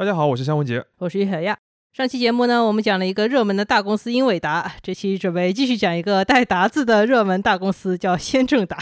大家好，我是香文杰，我是叶小亚。上期节目呢，我们讲了一个热门的大公司英伟达，这期准备继续讲一个带“达”字的热门大公司，叫先正达。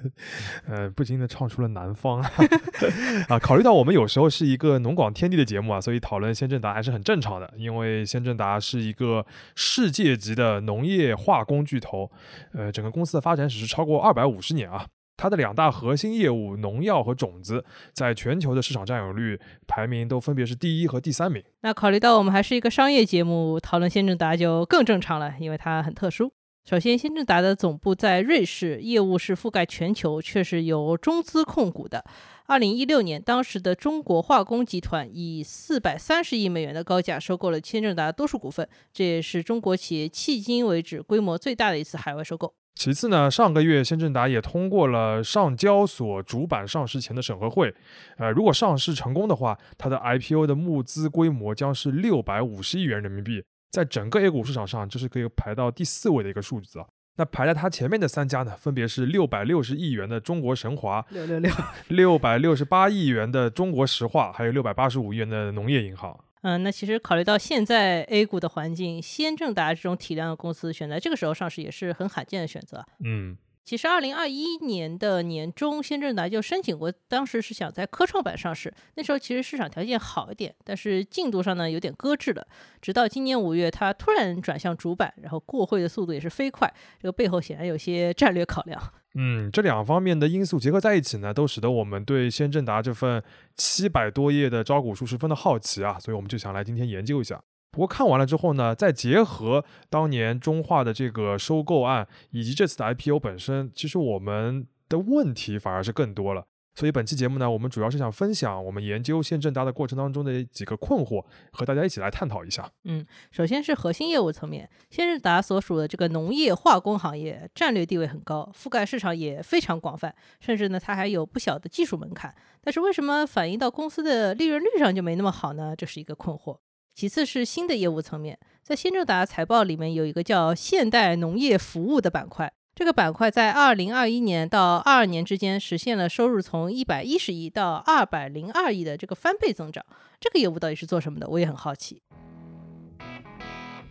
呃，不禁的唱出了南方 啊！考虑到我们有时候是一个农广天地的节目啊，所以讨论先正达还是很正常的。因为先正达是一个世界级的农业化工巨头，呃，整个公司的发展史是超过二百五十年啊。它的两大核心业务农药和种子，在全球的市场占有率排名都分别是第一和第三名。那考虑到我们还是一个商业节目，讨论先正达就更正常了，因为它很特殊。首先，先正达的总部在瑞士，业务是覆盖全球，却是由中资控股的。二零一六年，当时的中国化工集团以四百三十亿美元的高价收购了先正达多数股份，这也是中国企业迄今为止规模最大的一次海外收购。其次呢，上个月先正达也通过了上交所主板上市前的审核会，呃，如果上市成功的话，它的 IPO 的募资规模将是六百五十亿元人民币，在整个 A 股市场上，这是可以排到第四位的一个数字啊。那排在它前面的三家呢，分别是六百六十亿元的中国神华，六六六，六百六十八亿元的中国石化，还有六百八十五亿元的农业银行。嗯，那其实考虑到现在 A 股的环境，先正达这种体量的公司选在这个时候上市也是很罕见的选择。嗯。其实，二零二一年的年中，先正达就申请过，当时是想在科创板上市。那时候其实市场条件好一点，但是进度上呢有点搁置了。直到今年五月，它突然转向主板，然后过会的速度也是飞快。这个背后显然有些战略考量。嗯，这两方面的因素结合在一起呢，都使得我们对先正达这份七百多页的招股书十分的好奇啊，所以我们就想来今天研究一下。不过看完了之后呢，再结合当年中化的这个收购案，以及这次的 IPO 本身，其实我们的问题反而是更多了。所以本期节目呢，我们主要是想分享我们研究现正达的过程当中的几个困惑，和大家一起来探讨一下。嗯，首先是核心业务层面，现正达所属的这个农业化工行业战略地位很高，覆盖市场也非常广泛，甚至呢它还有不小的技术门槛。但是为什么反映到公司的利润率上就没那么好呢？这是一个困惑。其次是新的业务层面，在先正达财报里面有一个叫现代农业服务的板块，这个板块在二零二一年到二二年之间实现了收入从一百一十亿到二百零二亿的这个翻倍增长。这个业务到底是做什么的？我也很好奇。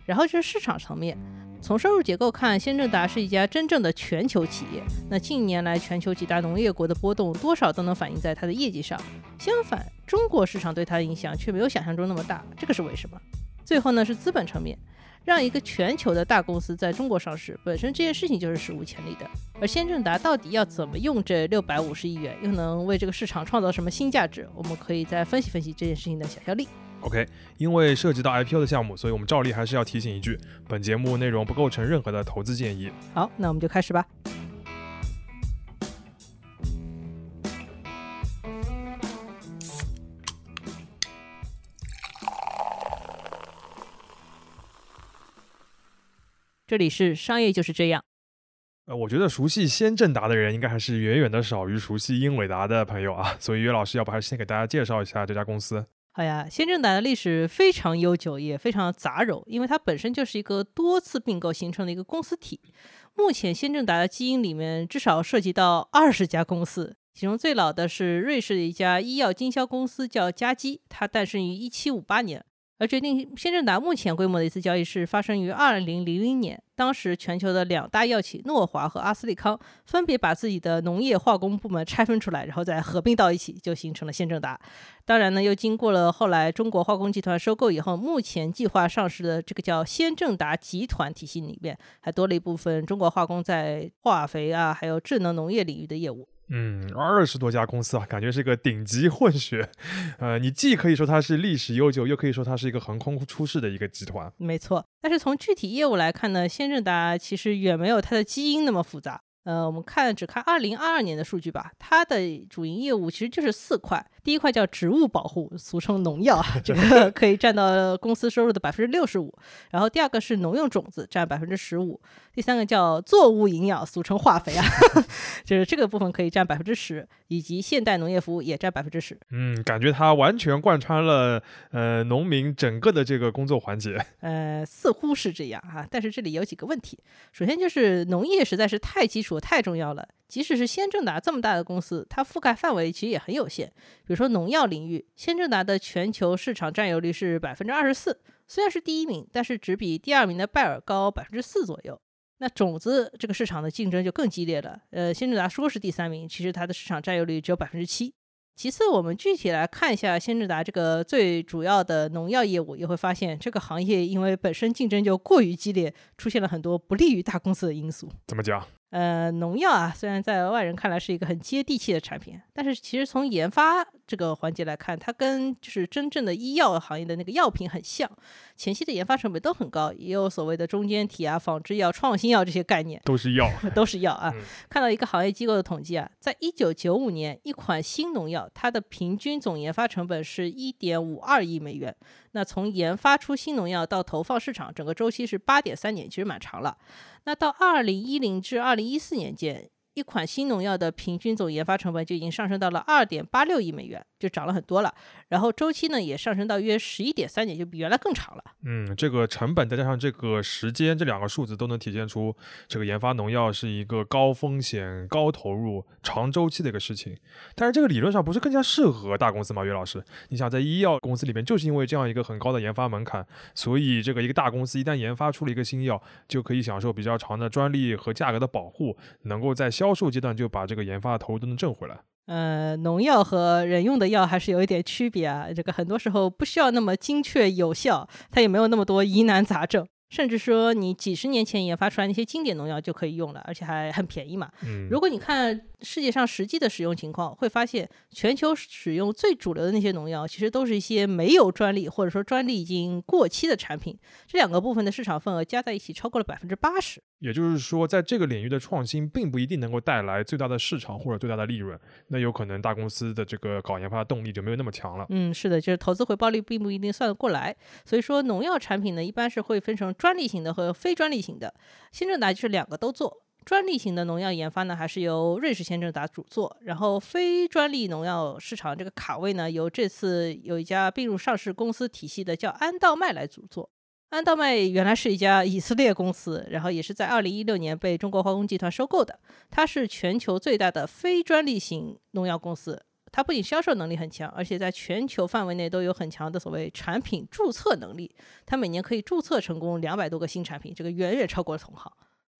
然后就是市场层面。从收入结构看，先正达是一家真正的全球企业。那近年来全球几大农业国的波动，多少都能反映在它的业绩上。相反，中国市场对它的影响却没有想象中那么大，这个是为什么？最后呢，是资本层面，让一个全球的大公司在中国上市，本身这件事情就是史无前例的。而先正达到底要怎么用这六百五十亿元，又能为这个市场创造什么新价值？我们可以再分析分析这件事情的想象力。OK，因为涉及到 IPO 的项目，所以我们照例还是要提醒一句：本节目内容不构成任何的投资建议。好，那我们就开始吧。这里是商业就是这样。呃，我觉得熟悉先正达的人，应该还是远远的少于熟悉英伟达的朋友啊。所以岳老师，要不还是先给大家介绍一下这家公司？好呀，先正达的历史非常悠久，也非常杂糅，因为它本身就是一个多次并购形成的一个公司体。目前，先正达的基因里面至少涉及到二十家公司，其中最老的是瑞士的一家医药经销公司，叫嘉基，它诞生于一七五八年。而决定先正达目前规模的一次交易是发生于二零零零年，当时全球的两大药企诺华和阿斯利康分别把自己的农业化工部门拆分出来，然后再合并到一起，就形成了先正达。当然呢，又经过了后来中国化工集团收购以后，目前计划上市的这个叫先正达集团体系里面，还多了一部分中国化工在化肥啊，还有智能农业领域的业务。嗯，二十多家公司啊，感觉是个顶级混血。呃，你既可以说它是历史悠久，又可以说它是一个横空出世的一个集团。没错，但是从具体业务来看呢，先正达其实远没有它的基因那么复杂。呃，我们看只看二零二二年的数据吧，它的主营业务其实就是四块。第一块叫植物保护，俗称农药，这个 可以占到公司收入的百分之六十五。然后第二个是农用种子，占百分之十五。第三个叫作物营养，俗称化肥啊，就是这个部分可以占百分之十，以及现代农业服务也占百分之十。嗯，感觉它完全贯穿了呃农民整个的这个工作环节。呃，似乎是这样哈，但是这里有几个问题。首先就是农业实在是太基础。术太重要了。即使是先正达这么大的公司，它覆盖范围其实也很有限。比如说农药领域，先正达的全球市场占有率是百分之二十四，虽然是第一名，但是只比第二名的拜耳高百分之四左右。那种子这个市场的竞争就更激烈了。呃，先正达说是第三名，其实它的市场占有率只有百分之七。其次，我们具体来看一下先正达这个最主要的农药业务，也会发现这个行业因为本身竞争就过于激烈，出现了很多不利于大公司的因素。怎么讲？呃，农药啊，虽然在外人看来是一个很接地气的产品，但是其实从研发这个环节来看，它跟就是真正的医药行业的那个药品很像，前期的研发成本都很高，也有所谓的中间体啊、仿制药、创新药这些概念，都是药，都是药啊。看到一个行业机构的统计啊，在一九九五年，一款新农药它的平均总研发成本是一点五二亿美元。那从研发出新农药到投放市场，整个周期是八点三年，其实蛮长了。那到二零一零至二零一四年间。一款新农药的平均总研发成本就已经上升到了二点八六亿美元，就涨了很多了。然后周期呢也上升到约十一点三年，就比原来更长了。嗯，这个成本再加上这个时间，这两个数字都能体现出这个研发农药是一个高风险、高投入、长周期的一个事情。但是这个理论上不是更加适合大公司吗？岳老师，你想在医药公司里面，就是因为这样一个很高的研发门槛，所以这个一个大公司一旦研发出了一个新药，就可以享受比较长的专利和价格的保护，能够在销售阶段就把这个研发的投入都能挣回来。呃，农药和人用的药还是有一点区别啊。这个很多时候不需要那么精确有效，它也没有那么多疑难杂症。甚至说，你几十年前研发出来那些经典农药就可以用了，而且还很便宜嘛。嗯，如果你看世界上实际的使用情况，会发现全球使用最主流的那些农药，其实都是一些没有专利或者说专利已经过期的产品。这两个部分的市场份额加在一起超过了百分之八十。也就是说，在这个领域的创新，并不一定能够带来最大的市场或者最大的利润。那有可能大公司的这个搞研发的动力就没有那么强了。嗯，是的，就是投资回报率并不一定算得过来。所以说，农药产品呢，一般是会分成。专利型的和非专利型的，先正达就是两个都做。专利型的农药研发呢，还是由瑞士先正达主做。然后非专利农药市场这个卡位呢，由这次有一家并入上市公司体系的叫安道麦来主做。安道麦原来是一家以色列公司，然后也是在二零一六年被中国化工集团收购的。它是全球最大的非专利型农药公司。它不仅销售能力很强，而且在全球范围内都有很强的所谓产品注册能力。它每年可以注册成功两百多个新产品，这个远远超过了同行。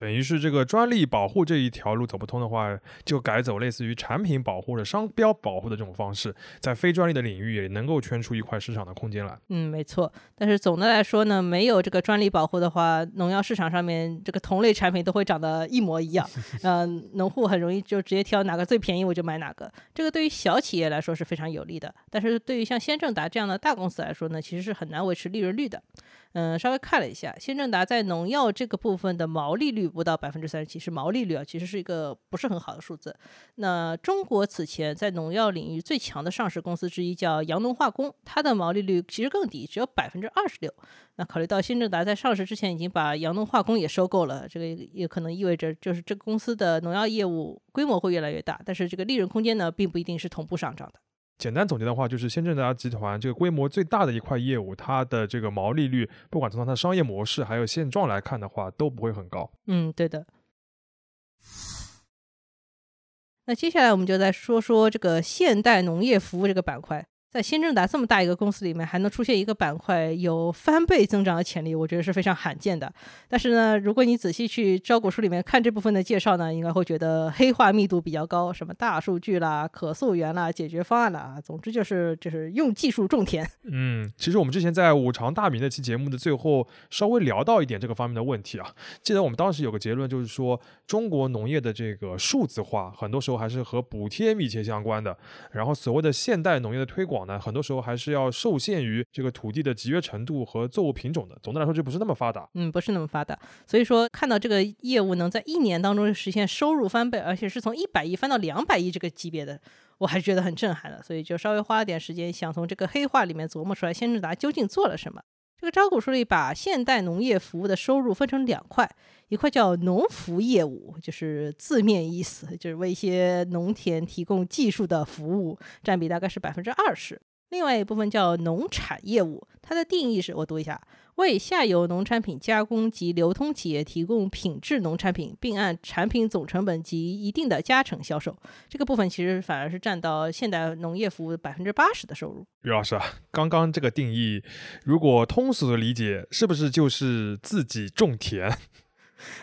等于是这个专利保护这一条路走不通的话，就改走类似于产品保护的商标保护的这种方式，在非专利的领域也能够圈出一块市场的空间来。嗯，没错。但是总的来说呢，没有这个专利保护的话，农药市场上面这个同类产品都会长得一模一样。嗯，农户很容易就直接挑哪个最便宜我就买哪个。这个对于小企业来说是非常有利的，但是对于像先正达这样的大公司来说呢，其实是很难维持利润率的。嗯，稍微看了一下，新正达在农药这个部分的毛利率不到百分之三十七，是毛利率啊，其实是一个不是很好的数字。那中国此前在农药领域最强的上市公司之一叫阳农化工，它的毛利率其实更低，只有百分之二十六。那考虑到新正达在上市之前已经把阳农化工也收购了，这个也可能意味着就是这个公司的农药业务规模会越来越大，但是这个利润空间呢，并不一定是同步上涨的。简单总结的话，就是先正达集团这个规模最大的一块业务，它的这个毛利率，不管从它的商业模式还有现状来看的话，都不会很高。嗯，对的。那接下来我们就再说说这个现代农业服务这个板块。在新正达这么大一个公司里面，还能出现一个板块有翻倍增长的潜力，我觉得是非常罕见的。但是呢，如果你仔细去招股书里面看这部分的介绍呢，应该会觉得黑化密度比较高，什么大数据啦、可溯源啦、解决方案啦，总之就是就是用技术种田。嗯，其实我们之前在五常大米那期节目的最后稍微聊到一点这个方面的问题啊，记得我们当时有个结论，就是说中国农业的这个数字化，很多时候还是和补贴密切相关的。然后所谓的现代农业的推广。呢，很多时候还是要受限于这个土地的集约程度和作物品种的。总的来说，就不是那么发达。嗯，不是那么发达。所以说，看到这个业务能在一年当中实现收入翻倍，而且是从一百亿翻到两百亿这个级别的，我还是觉得很震撼的。所以就稍微花了点时间，想从这个黑话里面琢磨出来，先知达究竟做了什么。这个招股书里把现代农业服务的收入分成两块，一块叫农服业务，就是字面意思，就是为一些农田提供技术的服务，占比大概是百分之二十。另外一部分叫农产业务，它的定义是我读一下：为下游农产品加工及流通企业提供品质农产品，并按产品总成本及一定的加成销售。这个部分其实反而是占到现代农业服务百分之八十的收入。于老师啊，刚刚这个定义，如果通俗的理解，是不是就是自己种田？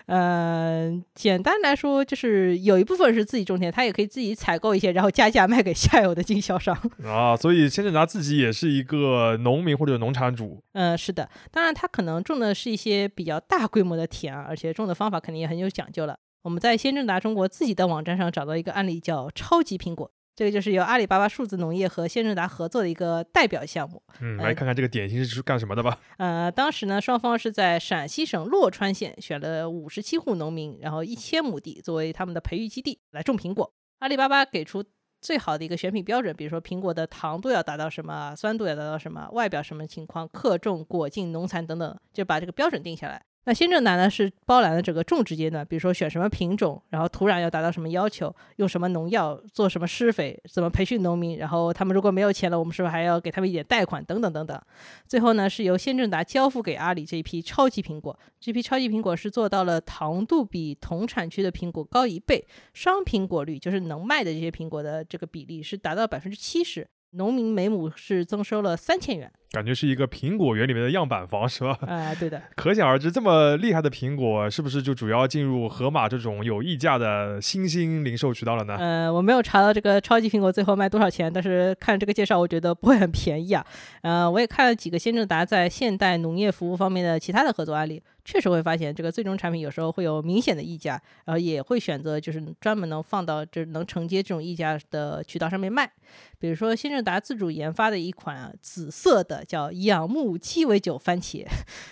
嗯，简单来说，就是有一部分是自己种田，他也可以自己采购一些，然后加价卖给下游的经销商 啊。所以先正达自己也是一个农民或者农场主。嗯，是的，当然他可能种的是一些比较大规模的田，而且种的方法肯定也很有讲究了。我们在先正达中国自己的网站上找到一个案例，叫超级苹果。这个就是由阿里巴巴数字农业和先正达合作的一个代表项目。嗯，来看看这个典型是干什么的吧。呃，当时呢，双方是在陕西省洛川县选了五十七户农民，然后一千亩地作为他们的培育基地来种苹果。阿里巴巴给出最好的一个选品标准，比如说苹果的糖度要达到什么，酸度要达到什么，外表什么情况，克重、果径、农残等等，就把这个标准定下来。那先正达呢是包揽了整个种植阶段，比如说选什么品种，然后土壤要达到什么要求，用什么农药，做什么施肥，怎么培训农民，然后他们如果没有钱了，我们是不是还要给他们一点贷款等等等等。最后呢是由先正达交付给阿里这一批超级苹果，这批超级苹果是做到了糖度比同产区的苹果高一倍，双苹果率就是能卖的这些苹果的这个比例是达到百分之七十，农民每亩是增收了三千元。感觉是一个苹果园里面的样板房，是吧？哎，对的。可想而知，这么厉害的苹果，是不是就主要进入盒马这种有溢价的新兴零售渠道了呢？呃，我没有查到这个超级苹果最后卖多少钱，但是看这个介绍，我觉得不会很便宜啊。呃，我也看了几个先正达在现代农业服务方面的其他的合作案例，确实会发现这个最终产品有时候会有明显的溢价，然后也会选择就是专门能放到就是能承接这种溢价的渠道上面卖。比如说先正达自主研发的一款紫色的。叫仰慕鸡尾酒番茄，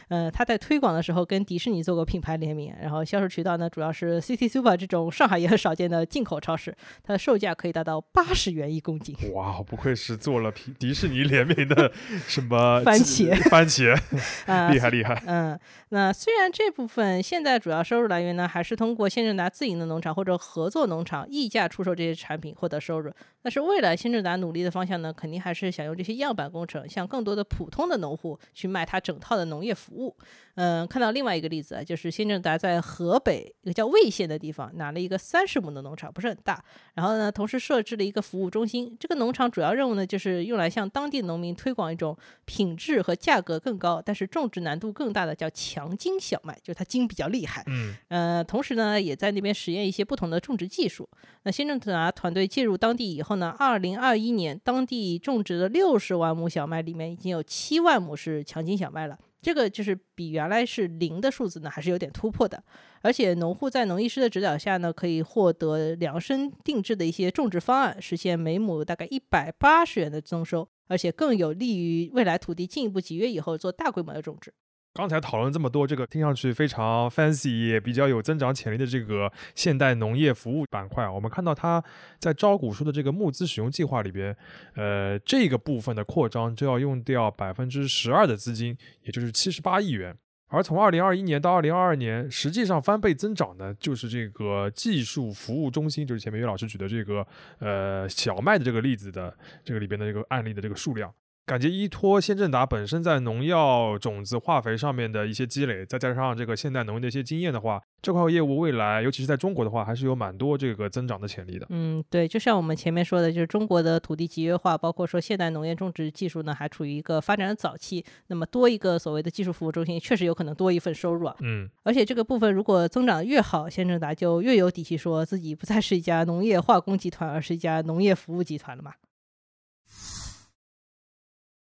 呃，他在推广的时候跟迪士尼做过品牌联名，然后销售渠道呢主要是 City Super 这种上海也很少见的进口超市，它的售价可以达到八十元一公斤。哇，不愧是做了迪士尼联名的 什么番茄番茄，厉害厉害。嗯，那虽然这部分现在主要收入来源呢还是通过先正达自营的农场或者合作农场溢价出售这些产品获得收入，但是未来先正达努力的方向呢，肯定还是想用这些样板工程向更多的普通的农户去卖他整套的农业服务。嗯，看到另外一个例子啊，就是新正达在河北一个叫魏县的地方拿了一个三十亩的农场，不是很大。然后呢，同时设置了一个服务中心。这个农场主要任务呢，就是用来向当地农民推广一种品质和价格更高，但是种植难度更大的叫强筋小麦，就是它筋比较厉害。嗯，呃，同时呢，也在那边实验一些不同的种植技术。那新正达团队介入当地以后呢，二零二一年当地种植的六十万亩小麦里面，已经有七万亩是强筋小麦了。这个就是比原来是零的数字呢，还是有点突破的。而且农户在农艺师的指导下呢，可以获得量身定制的一些种植方案，实现每亩大概一百八十元的增收，而且更有利于未来土地进一步集约以后做大规模的种植。刚才讨论这么多，这个听上去非常 fancy，也比较有增长潜力的这个现代农业服务板块，我们看到它在招股书的这个募资使用计划里边，呃，这个部分的扩张就要用掉百分之十二的资金，也就是七十八亿元。而从二零二一年到二零二二年，实际上翻倍增长的，就是这个技术服务中心，就是前面于老师举的这个呃小麦的这个例子的这个里边的这个案例的这个数量。感觉依托先正达本身在农药、种子、化肥上面的一些积累，再加上这个现代农业的一些经验的话，这块业务未来，尤其是在中国的话，还是有蛮多这个增长的潜力的。嗯，对，就像我们前面说的，就是中国的土地集约化，包括说现代农业种植技术呢，还处于一个发展的早期。那么多一个所谓的技术服务中心，确实有可能多一份收入啊。嗯，而且这个部分如果增长越好，先正达就越有底气说自己不再是一家农业化工集团，而是一家农业服务集团了嘛。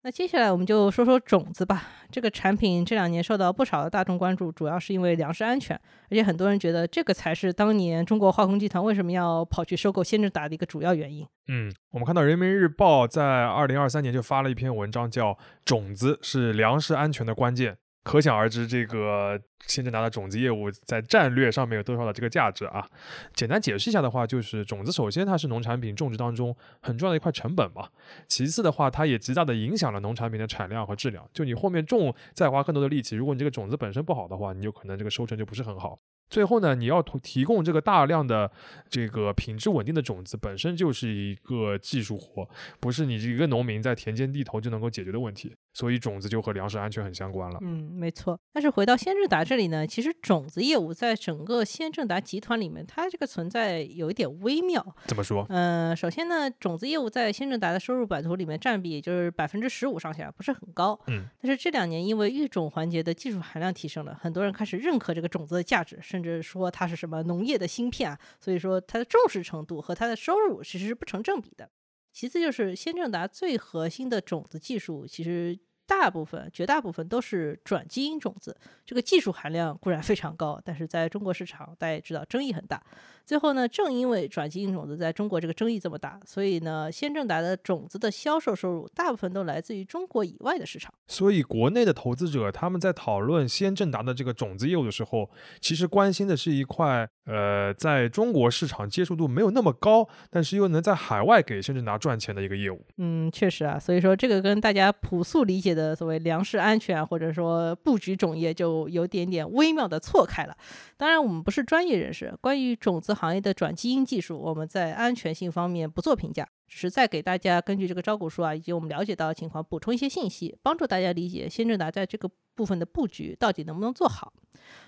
那接下来我们就说说种子吧。这个产品这两年受到不少的大众关注，主要是因为粮食安全，而且很多人觉得这个才是当年中国化工集团为什么要跑去收购先正达的一个主要原因。嗯，我们看到人民日报在二零二三年就发了一篇文章，叫《种子是粮食安全的关键》。可想而知，这个新正达的种子业务在战略上面有多少的这个价值啊？简单解释一下的话，就是种子首先它是农产品种植当中很重要的一块成本嘛，其次的话，它也极大的影响了农产品的产量和质量。就你后面种再花更多的力气，如果你这个种子本身不好的话，你有可能这个收成就不是很好。最后呢，你要提供这个大量的这个品质稳定的种子，本身就是一个技术活，不是你一个农民在田间地头就能够解决的问题。所以种子就和粮食安全很相关了。嗯，没错。但是回到先正达这里呢，其实种子业务在整个先正达集团里面，它这个存在有一点微妙。怎么说？嗯，首先呢，种子业务在先正达的收入版图里面占比就是百分之十五上下，不是很高。嗯。但是这两年因为育种环节的技术含量提升了，很多人开始认可这个种子的价值，甚至说它是什么农业的芯片啊。所以说它的重视程度和它的收入其实是不成正比的。其次就是先正达最核心的种子技术，其实。大部分、绝大部分都是转基因种子，这个技术含量固然非常高，但是在中国市场大家也知道争议很大。最后呢，正因为转基因种子在中国这个争议这么大，所以呢，先正达的种子的销售收入大部分都来自于中国以外的市场。所以，国内的投资者他们在讨论先正达的这个种子业务的时候，其实关心的是一块，呃，在中国市场接受度没有那么高，但是又能在海外给先正达赚钱的一个业务。嗯，确实啊，所以说这个跟大家朴素理解的所谓粮食安全或者说布局种业就有点点微妙的错开了。当然，我们不是专业人士，关于种子行业的转基因技术，我们在安全性方面不做评价，只是在给大家根据这个招股书啊，以及我们了解到的情况补充一些信息，帮助大家理解先正达在这个部分的布局到底能不能做好。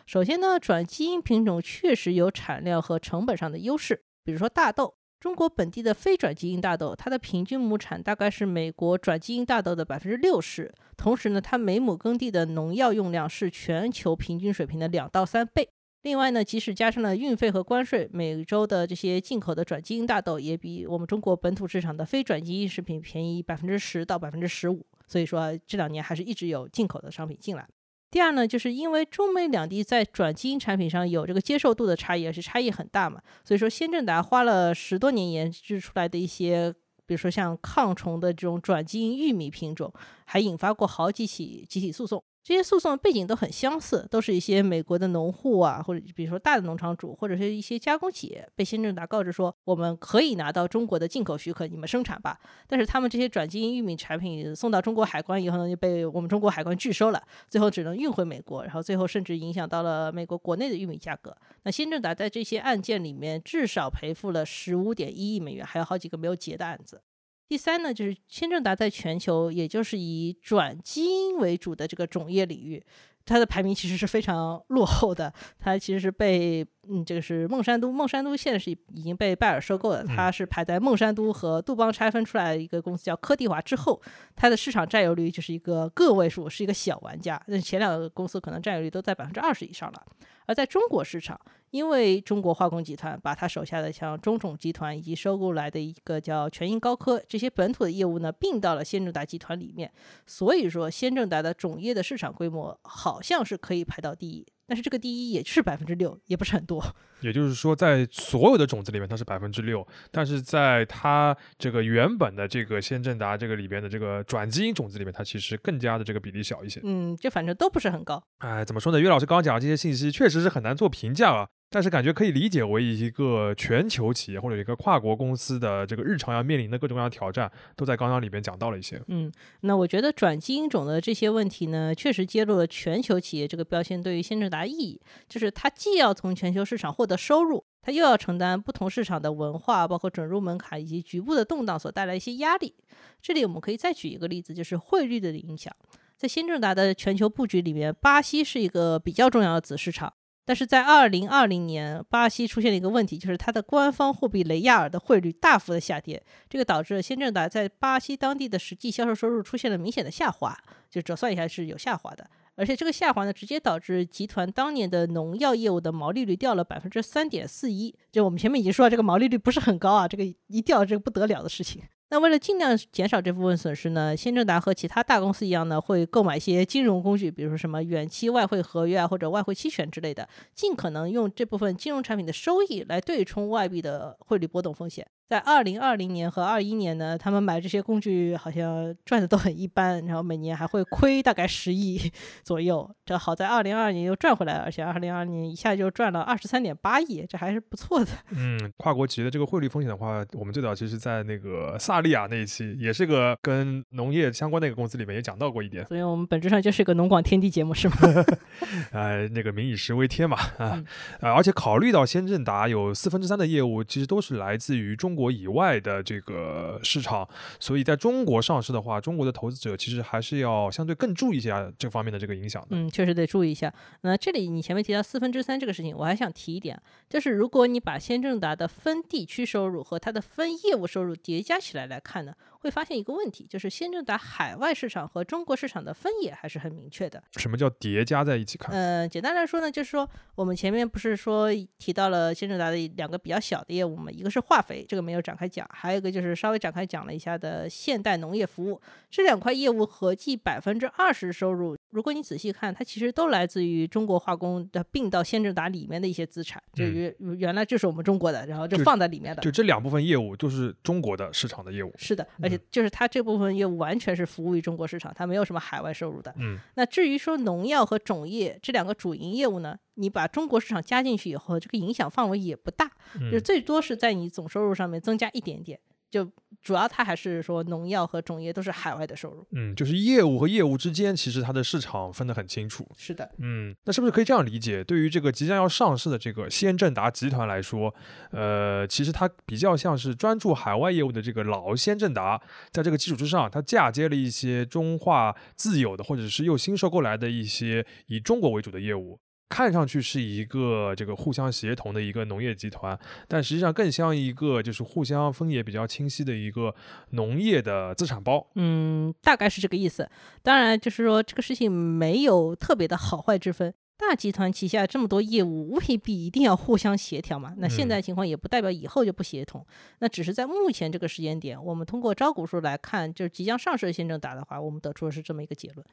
首先呢，转基因品种确实有产量和成本上的优势，比如说大豆，中国本地的非转基因大豆，它的平均亩产大概是美国转基因大豆的百分之六十，同时呢，它每亩耕地的农药用量是全球平均水平的两到三倍。另外呢，即使加上了运费和关税，每周的这些进口的转基因大豆也比我们中国本土市场的非转基因食品便宜百分之十到百分之十五。所以说这两年还是一直有进口的商品进来。第二呢，就是因为中美两地在转基因产品上有这个接受度的差异，而且差异很大嘛，所以说先正达花了十多年研制出来的一些，比如说像抗虫的这种转基因玉米品种，还引发过好几起集体诉讼。这些诉讼的背景都很相似，都是一些美国的农户啊，或者比如说大的农场主，或者是一些加工企业，被先正达告知说，我们可以拿到中国的进口许可，你们生产吧。但是他们这些转基因玉米产品送到中国海关以后呢，就被我们中国海关拒收了，最后只能运回美国，然后最后甚至影响到了美国国内的玉米价格。那先正达在这些案件里面至少赔付了十五点一亿美元，还有好几个没有结的案子。第三呢，就是先正达在全球，也就是以转基因为主的这个种业领域，它的排名其实是非常落后的。它其实是被，嗯，这个是孟山都，孟山都现在是已经被拜耳收购了，它是排在孟山都和杜邦拆分出来一个公司叫科蒂华之后，它的市场占有率就是一个个位数，是一个小玩家。那前两个公司可能占有率都在百分之二十以上了。而在中国市场，因为中国化工集团把他手下的像中种集团以及收购来的一个叫全英高科这些本土的业务呢并到了先正达集团里面，所以说先正达的种业的市场规模好像是可以排到第一。但是这个第一也是百分之六，也不是很多。也就是说，在所有的种子里面，它是百分之六，但是在它这个原本的这个先正达这个里边的这个转基因种子里面，它其实更加的这个比例小一些。嗯，这反正都不是很高。哎，怎么说呢？岳老师刚刚讲的这些信息，确实是很难做评价啊。但是感觉可以理解为一个全球企业或者一个跨国公司的这个日常要面临的各种各样挑战，都在刚刚里边讲到了一些。嗯，那我觉得转基因种的这些问题呢，确实揭露了全球企业这个标签对于先正达意义，就是它既要从全球市场获得收入，它又要承担不同市场的文化、包括准入门槛以及局部的动荡所带来一些压力。这里我们可以再举一个例子，就是汇率的影响。在先正达的全球布局里面，巴西是一个比较重要的子市场。但是在二零二零年，巴西出现了一个问题，就是它的官方货币雷亚尔的汇率大幅的下跌，这个导致了先正达在巴西当地的实际销售收入出现了明显的下滑，就折算一下是有下滑的，而且这个下滑呢，直接导致集团当年的农药业务的毛利率掉了百分之三点四一，就我们前面已经说了，这个毛利率不是很高啊，这个一掉这个不得了的事情。那为了尽量减少这部分损失呢，先正达和其他大公司一样呢，会购买一些金融工具，比如说什么远期外汇合约啊，或者外汇期权之类的，尽可能用这部分金融产品的收益来对冲外币的汇率波动风险。在二零二零年和二一年呢，他们买这些工具好像赚的都很一般，然后每年还会亏大概十亿 左右。这好在二零二二年又赚回来了，而且二零二二年一下就赚了二十三点八亿，这还是不错的。嗯，跨国企业的这个汇率风险的话，我们最早其实，在那个萨利亚那一期，也是个跟农业相关的一个公司里面也讲到过一点。所以我们本质上就是一个农广天地节目，是吗？哎，那个民以食为天嘛，啊、而且考虑到先正达有四分之三的业务其实都是来自于中国以外的这个市场，所以在中国上市的话，中国的投资者其实还是要相对更注意一下这方面的这个影响的。嗯，确实得注意一下。那这里你前面提到四分之三这个事情，我还想提一点，就是如果你把先正达的分地区收入和它的分业务收入叠加起来来看呢，会发现一个问题，就是先正达海外市场和中国市场的分野还是很明确的。什么叫叠加在一起看？呃，简单来说呢，就是说我们前面不是说提到了先正达的两个比较小的业务嘛，一个是化肥，这个没有展开讲，还有一个就是稍微展开讲了一下的现代农业服务，这两块业务合计百分之二十收入，如果你仔细看，它其实都来自于中国化工的并到先正达里面的一些资产，就嗯原、原来就是我们中国的，然后就就放在里面的。就这两部分业务就是中国的市场的业务。是的，而且就是它这部分业务完全是服务于中国市场，它没有什么海外收入的。嗯，那至于说农药和种业这两个主营业务呢，你把中国市场加进去以后，这个影响范围也不大，嗯就最多是在你总收入上面增加一点点。就主要它还是说农药和种业都是海外的收入。嗯，就是业务和业务之间，其实它的市场分得很清楚。是的，嗯，那是不是可以这样理解？对于这个即将要上市的这个先正达集团来说，呃，其实它比较像是专注海外业务的这个老先正达，在这个基础之上，它嫁接了一些中化自有的或者是又新收购来的一些以中国为主的业务。看上去是一个这个互相协同的一个农业集团，但实际上更像一个就是互相分野比较清晰的一个农业的资产包。嗯，大概是这个意思。当然，就是说这个事情没有特别的好坏之分。大集团旗下这么多业务，未必一定要互相协调嘛。那现嗯在情况也不代表以后就不协同。那只是在目前这个时间点，我们通过招股书来看，就是即将上市的先正达的话，我们得出的是这么一个结论。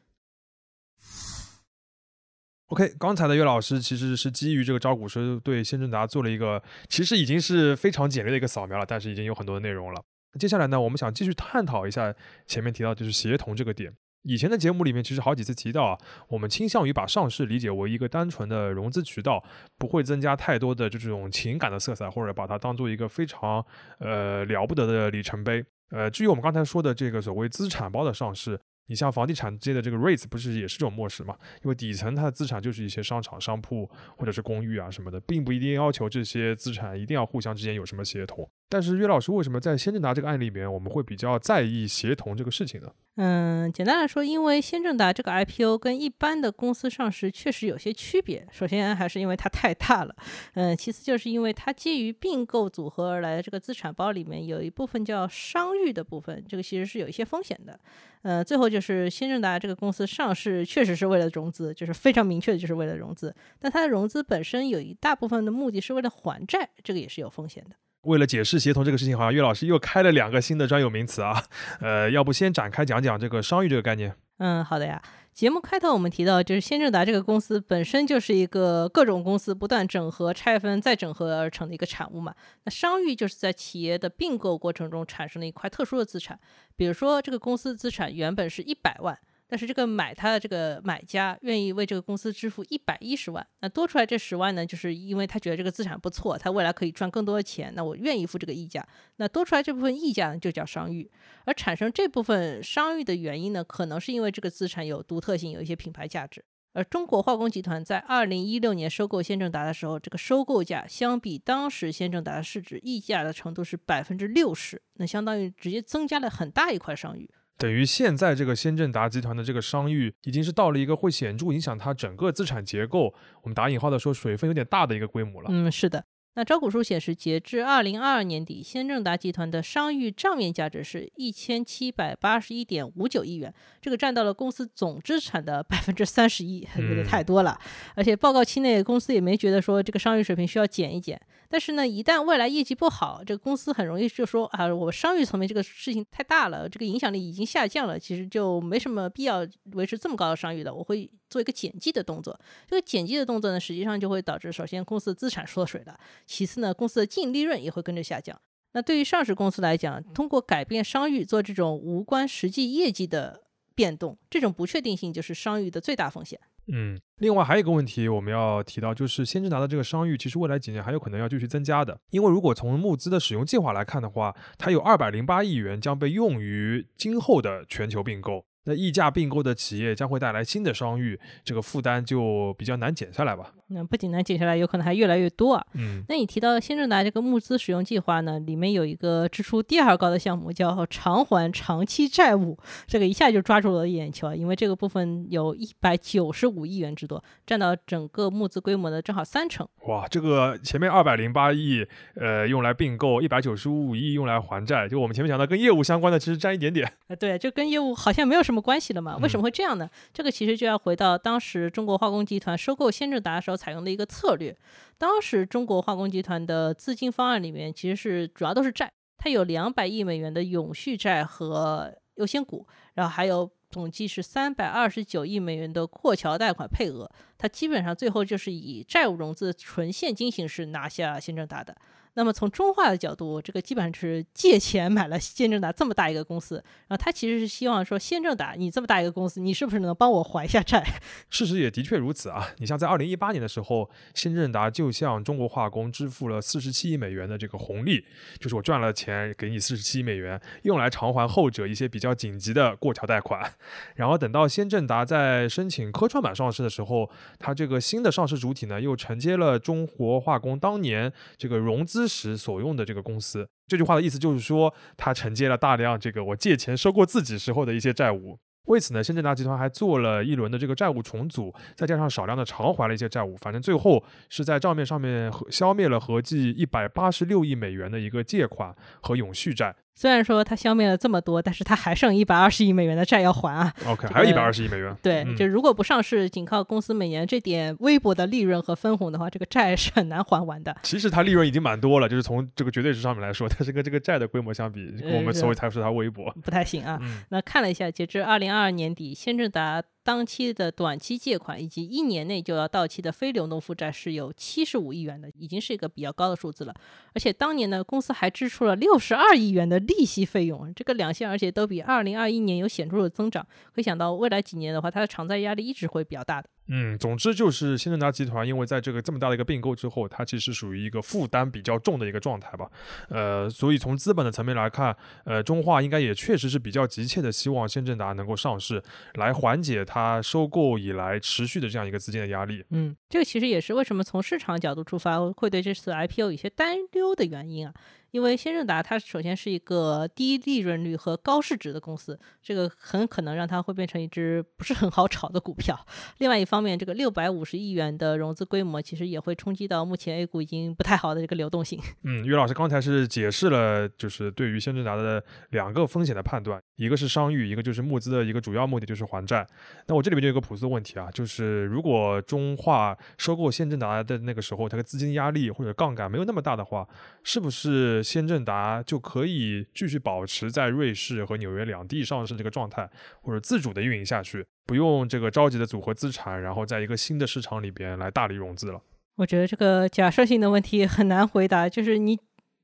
OK，刚才的岳老师其实是基于这个招股书对先正达做了一个，其实已经是非常简略的一个扫描了，但是已经有很多的内容了。接下来呢，我们想继续探讨一下前面提到就是协同这个点。以前的节目里面其实好几次提到啊，我们倾向于把上市理解为一个单纯的融资渠道，不会增加太多的这种情感的色彩，或者把它当做一个非常呃了不得的里程碑。呃，至于我们刚才说的这个所谓资产包的上市，你像房地产界的这个 REITs 不是也是这种模式嘛？因为底层它的资产就是一些商场、商铺或者是公寓啊什么的，并不一定要求这些资产一定要互相之间有什么协同。但是岳老师为什么在先正达这个案例里面，我们会比较在意协同这个事情呢？嗯，简单来说，因为先正达这个 IPO 跟一般的公司上市确实有些区别。首先还是因为它太大了，嗯，其次就是因为它基于并购组合而来的这个资产包里面有一部分叫商誉的部分，这个其实是有一些风险的。呃，最后就是先正达这个公司上市确实是为了融资，就是非常明确的就是为了融资，但它的融资本身有一大部分的目的是为了还债，这个也是有风险的。为了解释协同这个事情，好像岳老师又开了两个新的专有名词啊。呃，要不先展开讲讲这个商誉这个概念？嗯，好的呀。节目开头我们提到，就是先正达这个公司本身就是一个各种公司不断整合、拆分、再整合而成的一个产物嘛。那商誉就是在企业的并购过程中产生的一块特殊的资产，比如说这个公司资产原本是一百万。但是这个买它的这个买家愿意为这个公司支付一百一十万，那多出来这十万呢，就是因为他觉得这个资产不错，他未来可以赚更多的钱，那我愿意付这个溢价。那多出来这部分溢价呢，就叫商誉。而产生这部分商誉的原因呢，可能是因为这个资产有独特性，有一些品牌价值。而中国化工集团在二零一六年收购先正达的时候，这个收购价相比当时先正达的市值溢价的程度是百分之六十，那相当于直接增加了很大一块商誉。等于现在这个先正达集团的这个商誉，已经是到了一个会显著影响它整个资产结构，我们打引号的说水分有点大的一个规模了。嗯，是的。那招股书显示，截至二零二二年底，先正达集团的商誉账面价值是一千七百八十一点五九亿元，这个占到了公司总资产的百分之三十一，有点太多了。而且报告期内，公司也没觉得说这个商誉水平需要减一减。但是呢，一旦未来业绩不好，这个公司很容易就说啊，我商誉层面这个事情太大了，这个影响力已经下降了，其实就没什么必要维持这么高的商誉了。我会做一个减记的动作。这个减记的动作呢，实际上就会导致首先公司的资产缩水了，其次呢，公司的净利润也会跟着下降。那对于上市公司来讲，通过改变商誉做这种无关实际业绩的变动，这种不确定性就是商誉的最大风险。嗯，另外还有一个问题我们要提到，就是先知达的这个商誉，其实未来几年还有可能要继续增加的。因为如果从募资的使用计划来看的话，它有二百零八亿元将被用于今后的全球并购。那溢价并购的企业将会带来新的商誉，这个负担就比较难减下来吧。那不仅难减下来，有可能还越来越多啊。嗯，那你提到新正达这个募资使用计划呢，里面有一个支出第二高的项目叫偿还长期债务，这个一下就抓住了我的眼球啊，因为这个部分有一百九十五亿元之多，占到整个募资规模的正好三成。哇，这个前面二百零八亿，呃，用来并购，一百九十五亿用来还债，就我们前面讲到跟业务相关的，其实占一点点。啊，对，就跟业务好像没有什么关系了嘛？为什么会这样呢？这个其实就要回到当时中国化工集团收购先正达的时候采用的一个策略。当时中国化工集团的资金方案里面其实是主要都是债，它有两百亿美元的永续债和优先股，然后还有总计是三百二十九亿美元的过桥贷款配额。它基本上最后就是以债务融资纯现金形式拿下先正达的。那么从中化的角度，这个基本上是借钱买了先正达这么大一个公司，然后他其实是希望说，先正达你这么大一个公司，你是不是能帮我还一下债？事实也的确如此啊！你像在二零一八年的时候，先正达就向中国化工支付了四十七亿美元的这个红利，就是我赚了钱给你四十七亿美元，用来偿还后者一些比较紧急的过桥贷款。然后等到先正达在申请科创板上市的时候，它这个新的上市主体呢，又承接了中国化工当年这个融资。时所用的这个公司，这句话的意思就是说，他承接了大量这个我借钱收购自己时候的一些债务。为此呢，深圳大集团还做了一轮的这个债务重组，再加上少量的偿还了一些债务，反正最后是在账面上面消灭了合计一百八十六亿美元的一个借款和永续债。虽然说它消灭了这么多，但是它还剩一百二十亿美元的债要还啊。OK，还有一百二十亿美元。对，就如果不上市，仅靠公司每年这点微薄的利润和分红的话，这个债是很难还完的。其实它利润已经蛮多了，就是从这个绝对值上面来说，但是跟这个债的规模相比，我们所以才说它微薄，不太行啊。那看了一下，截至二零二二年底，先正达。当期的短期借款以及一年内就要到期的非流动负债是有七十五亿元的，已经是一个比较高的数字了。而且当年呢，公司还支出了六十二亿元的利息费用，这个两项而且都比二零二一年有显著的增长。可以想到未来几年的话，它的偿债压力一直会比较大的。嗯，总之就是先正达集团，因为在这个这么大的一个并购之后，它其实属于一个负担比较重的一个状态吧。呃，所以从资本的层面来看，呃，中化应该也确实是比较急切的希望先正达能够上市，来缓解它收购以来持续的这样一个资金的压力。嗯，这个其实也是为什么从市场角度出发会对这次 IPO 有些担忧的原因啊。因为先正达它首先是一个低利润率和高市值的公司，这个很可能让它会变成一只不是很好炒的股票。另外一方面，这个六百五十亿元的融资规模，其实也会冲击到目前 A 股已经不太好的这个流动性。嗯，岳老师刚才是解释了，就是对于先正达的两个风险的判断，一个是商誉，一个就是募资的一个主要目的就是还债。那我这里边就有个朴素的问题啊，就是如果中化收购先正达的那个时候，它的资金压力或者杠杆没有那么大的话，是不是？先正达就可以继续保持在瑞士和纽约两地上市这个状态，或者自主的运营下去，不用这个着急的组合资产，然后在一个新的市场里边来大力融资了。我觉得这个假设性的问题很难回答，就是你。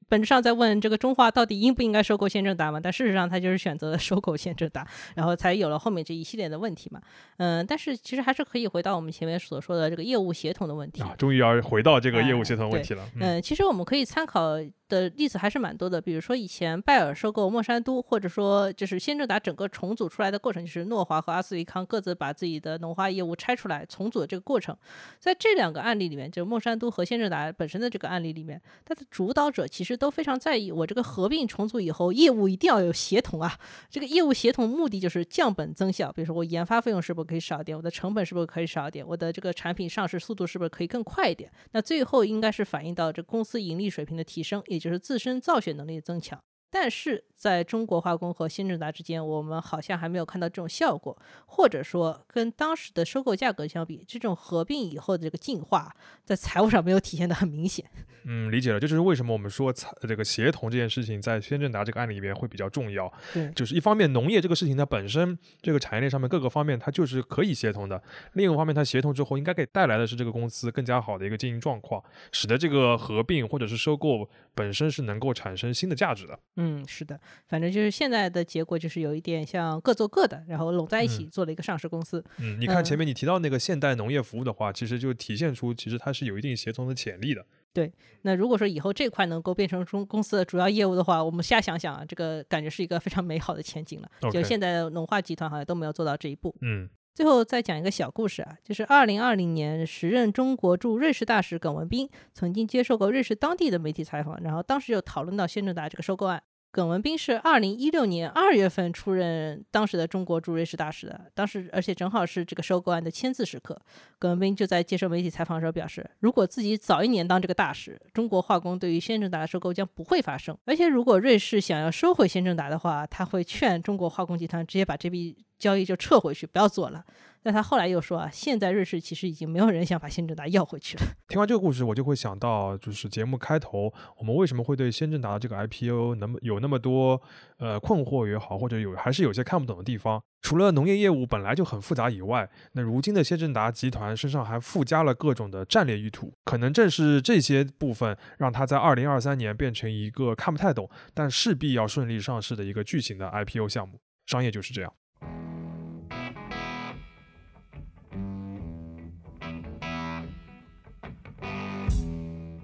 本质上在问这个中化到底应不应该收购先正达嘛？但事实上他就是选择了收购先正达，然后才有了后面这一系列的问题嘛。嗯，但是其实还是可以回到我们前面所说的这个业务协同的问题啊。终于要回到这个业务协同问题了。嗯，其实我们可以参考的例子还是蛮多的，比如说以前拜耳收购莫山都，或者说就是先正达整个重组出来的过程，就是诺华和阿斯利康各自把自己的农化业务拆出来重组的这个过程。在这两个案例里面，就莫山都和先正达本身的这个案例里面，它的主导者其实。都非常在意，我这个合并重组以后，业务一定要有协同啊。这个业务协同目的就是降本增效，比如说我研发费用是不是可以少一点，我的成本是不是可以少一点，我的这个产品上市速度是不是可以更快一点？那最后应该是反映到这公司盈利水平的提升，也就是自身造血能力增强。但是在中国化工和新正达之间，我们好像还没有看到这种效果，或者说跟当时的收购价格相比，这种合并以后的这个进化，在财务上没有体现的很明显。嗯，理解了，这就是为什么我们说财这个协同这件事情在新正达这个案例里面会比较重要。对，就是一方面农业这个事情它本身这个产业链上面各个方面它就是可以协同的，另一个方面它协同之后应该给带来的是这个公司更加好的一个经营状况，使得这个合并或者是收购本身是能够产生新的价值的。嗯，是的，反正就是现在的结果就是有一点像各做各的，然后拢在一起嗯做了一个上市公司。嗯，你看前嗯面你提到那个现代农业服务的话，其实就体现出其实它是有一定协同的潜力的。对那如果说以后这块能够变成中公司的主要业务的话，我们瞎想想啊，这个感觉是一个非常美好的前景了。就现在的农化集团好像都没有做到这一步。嗯最后再讲一个小故事啊，就是二零二零年，时任中国驻瑞士大使耿文斌曾经接受过瑞士当地的媒体采访，然后当时就讨论到先正达这个收购案。耿文斌是二零一六年二月份出任当时的中国驻瑞士大使的，当时而且正好是这个收购案的签字时刻。耿文斌就在接受媒体采访的时候表示，如果自己早一年当这个大使，中国化工对于先正达的收购将不会发生。而且如果瑞士想要收回先正达的话，他会劝中国化工集团直接把这笔交易就撤回去，不要做了。但他后来又说啊，现在瑞士其实已经没有人想把先正达要回去了。听完这个故事，我就会想到，就是节目开头我们为什么会对先正达这个 IPO 那么有那么多呃困惑也好，或者有还是有些看不懂的地方。除了农业业务本来就很复杂以外，那如今的先正达集团身上还附加了各种的战略意图，可能正是这些部分让它在二零二三年变成一个看不太懂，但势必要顺利上市的一个巨型的 IPO 项目。商业就是这样。